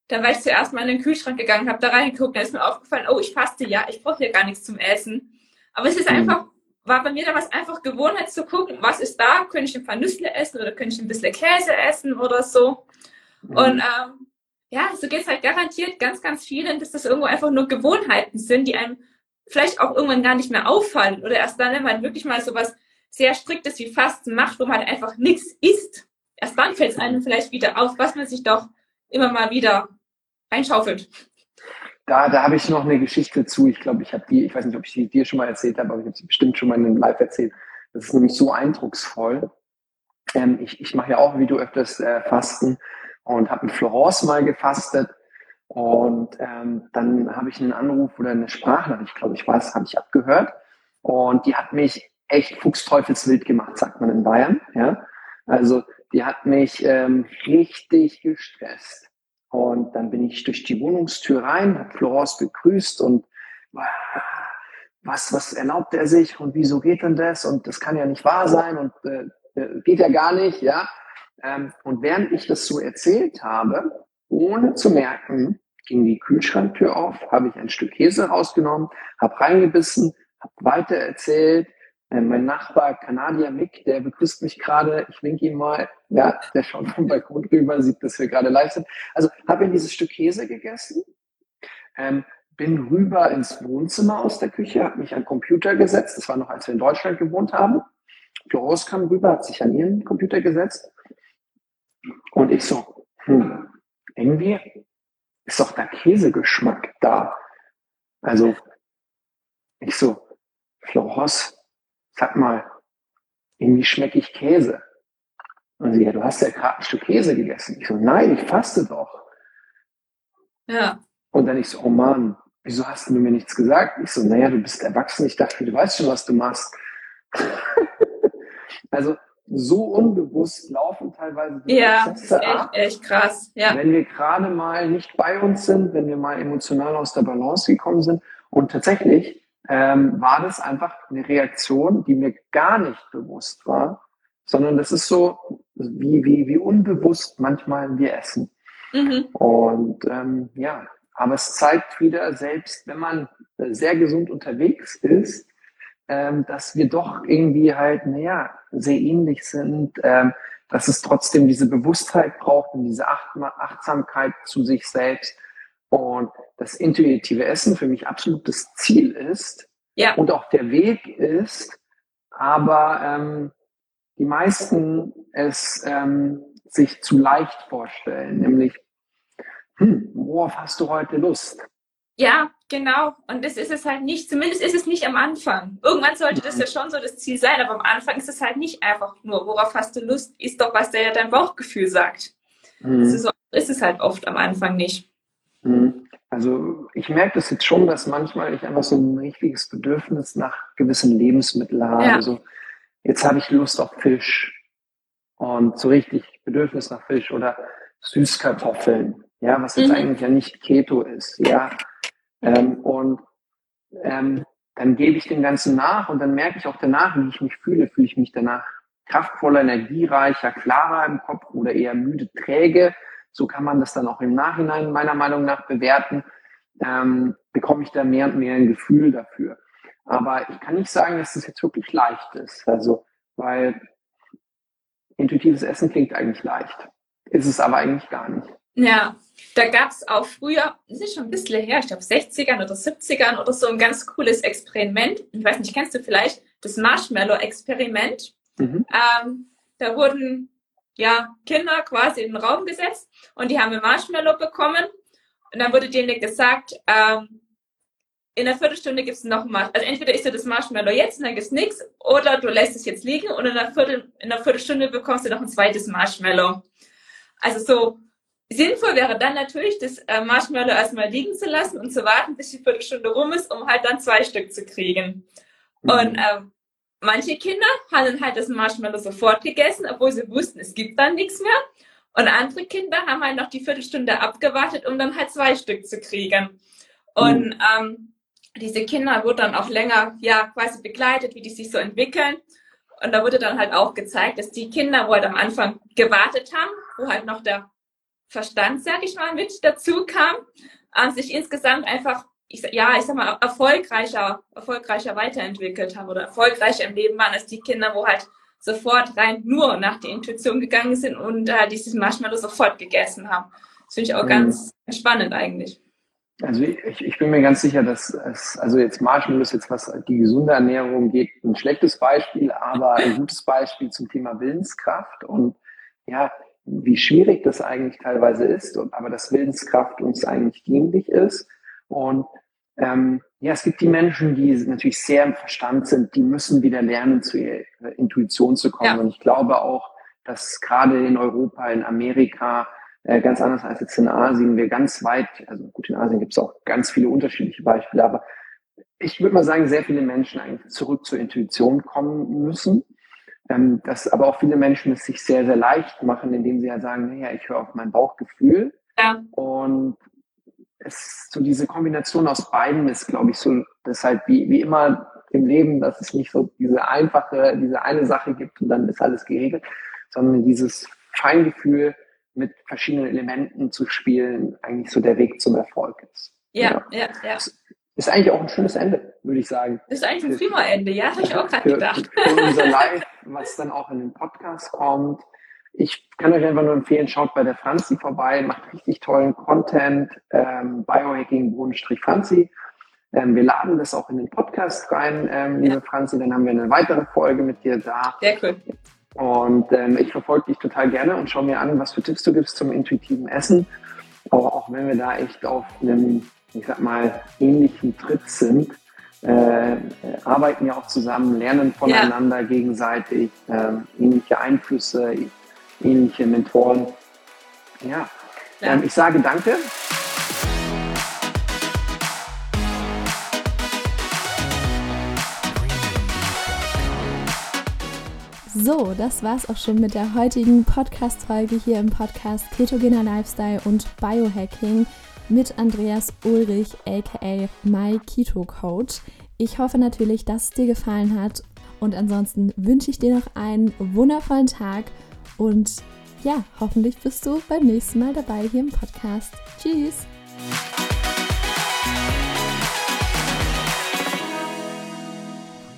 da war ich zuerst mal in den Kühlschrank gegangen, habe da reingeguckt, da ist mir aufgefallen, oh, ich faste ja, ich brauche ja gar nichts zum Essen. Aber es ist Mhm. einfach, war bei mir damals einfach Gewohnheit zu gucken, was ist da, könnte ich ein paar Nüssle essen oder könnte ich ein bisschen Käse essen oder so. Mhm. Und ähm, ja, so geht's halt garantiert ganz, ganz vielen, dass das irgendwo einfach nur Gewohnheiten sind, die einem vielleicht auch irgendwann gar nicht mehr auffallen. Oder erst dann, wenn man wirklich mal so was sehr Striktes wie Fasten macht, wo man halt einfach nichts isst. Erst dann fällt es einem vielleicht wieder auf, was man sich doch immer mal wieder reinschaufelt. Da, da habe ich noch eine Geschichte zu. Ich glaube, ich habe die, ich weiß nicht, ob ich die dir schon mal erzählt habe, aber ich habe sie bestimmt schon mal in einem Live erzählt. Das ist nämlich so eindrucksvoll. Ähm, ich ich mache ja auch, wie du öfters, äh, Fasten und habe in Florence mal gefastet. Und ähm, dann habe ich einen Anruf oder eine Sprachnachricht, glaube ich, was, habe ich abgehört. Und die hat mich echt fuchsteufelswild gemacht, sagt man in Bayern. Ja? Also die hat mich ähm, richtig gestresst. Und dann bin ich durch die Wohnungstür rein, habe Florence begrüßt und ah, was, was erlaubt er sich und wieso geht denn das? Und das kann ja nicht wahr sein und äh, äh, geht ja gar nicht, ja. Ähm, und während ich das so erzählt habe, ohne zu merken, ging die Kühlschranktür auf, habe ich ein Stück Käse rausgenommen, habe reingebissen, habe weiter erzählt. Äh, mein Nachbar Kanadier Mick, der begrüßt mich gerade, ich winke ihm mal, ja, der schaut vom Balkon rüber, sieht, dass wir gerade live sind. Also habe ich dieses Stück Käse gegessen, ähm, bin rüber ins Wohnzimmer aus der Küche, habe mich an den Computer gesetzt, das war noch, als wir in Deutschland gewohnt haben. Florence kam rüber, hat sich an ihren Computer gesetzt und ich so, hm, irgendwie ist doch der Käsegeschmack da. Also ich so, Florence, sag mal, irgendwie schmecke ich Käse. Und sie, ja, du hast ja gerade ein Stück Käse gegessen. Ich so, nein, ich faste doch. Ja. Und dann ich so, oh Mann, wieso hast du mir nichts gesagt? Ich so, naja, du bist erwachsen. Ich dachte, du weißt schon, was du machst. also so unbewusst laufen teilweise die Ja, das ist Prozesse echt, ab. echt krass. Ja. Wenn wir gerade mal nicht bei uns sind, wenn wir mal emotional aus der Balance gekommen sind. Und tatsächlich ähm, war das einfach eine Reaktion, die mir gar nicht bewusst war, sondern das ist so, wie, wie, wie unbewusst manchmal wir essen. Mhm. Und ähm, ja, aber es zeigt wieder, selbst wenn man äh, sehr gesund unterwegs ist, ähm, dass wir doch irgendwie halt, naja, sehr ähnlich sind, ähm, dass es trotzdem diese Bewusstheit braucht und diese Acht Achtsamkeit zu sich selbst und das intuitive Essen für mich absolut das Ziel ist Ja. und auch der Weg ist, aber ähm, die meisten es ähm, sich zu leicht vorstellen, nämlich, hm, worauf hast du heute Lust? Ja, genau. Und das ist es halt nicht, zumindest ist es nicht am Anfang. Irgendwann sollte das ja schon so das Ziel sein, aber am Anfang ist es halt nicht einfach nur, worauf hast du Lust, ist doch, was der dein Bauchgefühl sagt. Hm. Das ist, so, ist es halt oft am Anfang nicht. Hm. Also ich merke das jetzt schon, dass manchmal ich einfach so ein richtiges Bedürfnis nach gewissen Lebensmitteln habe. Ja. So, jetzt habe ich Lust auf Fisch und so richtig Bedürfnis nach Fisch oder Süßkartoffeln, ja, was jetzt Mhm. eigentlich ja nicht Keto ist, ja. Ähm, und ähm, dann gebe ich dem Ganzen nach und dann merke ich auch danach, wie ich mich fühle. Fühle ich mich danach kraftvoller, energiereicher, klarer im Kopf oder eher müde, träge. So kann man das dann auch im Nachhinein meiner Meinung nach bewerten. ähm, bekomme ich da mehr und mehr ein Gefühl dafür. Aber ich kann nicht sagen, dass das jetzt wirklich leicht ist. Also, weil intuitives Essen klingt eigentlich leicht. Ist es aber eigentlich gar nicht. Ja, da gab es auch früher, das ist schon ein bisschen her, ich glaube 60ern oder 70ern oder so, ein ganz cooles Experiment. Ich weiß nicht, kennst du vielleicht das Marshmallow-Experiment? Mhm. Ähm, da wurden ja Kinder quasi in den Raum gesetzt und die haben ein Marshmallow bekommen. Und dann wurde denen gesagt, ähm, in einer Viertelstunde gibt es noch mal, also entweder isst du das Marshmallow jetzt und dann gibt es nichts, oder du lässt es jetzt liegen und in einer, Viertel, in einer Viertelstunde bekommst du noch ein zweites Marshmallow. Also so sinnvoll wäre dann natürlich, das äh, Marshmallow erstmal liegen zu lassen und zu warten, bis die Viertelstunde rum ist, um halt dann zwei Stück zu kriegen. Mhm. Und ähm, manche Kinder haben halt das Marshmallow sofort gegessen, obwohl sie wussten, es gibt dann nichts mehr. Und andere Kinder haben halt noch die Viertelstunde abgewartet, um dann halt zwei Stück zu kriegen. Und mhm. ähm, diese Kinder wurden dann auch länger, ja, quasi begleitet, wie die sich so entwickeln. Und da wurde dann halt auch gezeigt, dass die Kinder, wo halt am Anfang gewartet haben, wo halt noch der Verstand, sag ich mal, mit dazu kam, ähm, sich insgesamt einfach, ich, ja, ich sag mal, erfolgreicher, erfolgreicher weiterentwickelt haben oder erfolgreicher im Leben waren als die Kinder, wo halt sofort rein nur nach der Intuition gegangen sind und äh, dieses Marshmallow sofort gegessen haben. Das finde ich auch mhm. ganz spannend eigentlich. Also ich, ich bin mir ganz sicher, dass es, also jetzt Marshmallow ist jetzt, was die gesunde Ernährung geht, ein schlechtes Beispiel, aber ein gutes Beispiel zum Thema Willenskraft und ja, wie schwierig das eigentlich teilweise ist, und, aber dass Willenskraft uns eigentlich dienlich ist. Und ähm, ja, es gibt die Menschen, die natürlich sehr im Verstand sind, die müssen wieder lernen, zu ihrer Intuition zu kommen. Ja. Und ich glaube auch, dass gerade in Europa, in Amerika, äh, ganz anders als jetzt in Asien, wir ganz weit, also gut, in Asien gibt es auch ganz viele unterschiedliche Beispiele, aber ich würde mal sagen, sehr viele Menschen eigentlich zurück zur Intuition kommen müssen. Ähm, dass aber auch viele Menschen es sich sehr, sehr leicht machen, indem sie ja sagen, naja, ich höre auf mein Bauchgefühl. Ja. Und es so diese Kombination aus beiden ist, glaube ich, so, deshalb wie, wie immer im Leben, dass es nicht so diese einfache, diese eine Sache gibt und dann ist alles geregelt, sondern dieses Feingefühl, mit verschiedenen Elementen zu spielen, eigentlich so der Weg zum Erfolg ist. Ja, ja, ja. ja. ist eigentlich auch ein schönes Ende, würde ich sagen. Das ist eigentlich ein prima Ende, ja, habe ich auch gerade gedacht. Für unser Live, was dann auch in den Podcast kommt. Ich kann euch einfach nur empfehlen, schaut bei der Franzi vorbei, macht richtig tollen Content, ähm, Biohacking-Franzi. Ähm, wir laden das auch in den Podcast rein, ähm, liebe ja. Franzi, dann haben wir eine weitere Folge mit dir da. Sehr cool. Und ähm, ich verfolge dich total gerne und schaue mir an, was für Tipps du gibst zum intuitiven Essen. Aber auch wenn wir da echt auf einem, ich sag mal, ähnlichen Tritt sind, äh, arbeiten ja auch zusammen, lernen voneinander ja. gegenseitig, äh, ähnliche Einflüsse, ähnliche Mentoren. Ja, ähm, ich sage danke. So, das war's auch schon mit der heutigen Podcast-Folge hier im Podcast Ketogener Lifestyle und Biohacking mit Andreas Ulrich, aka My Keto Coach. Ich hoffe natürlich, dass es dir gefallen hat und ansonsten wünsche ich dir noch einen wundervollen Tag und ja, hoffentlich bist du beim nächsten Mal dabei hier im Podcast. Tschüss!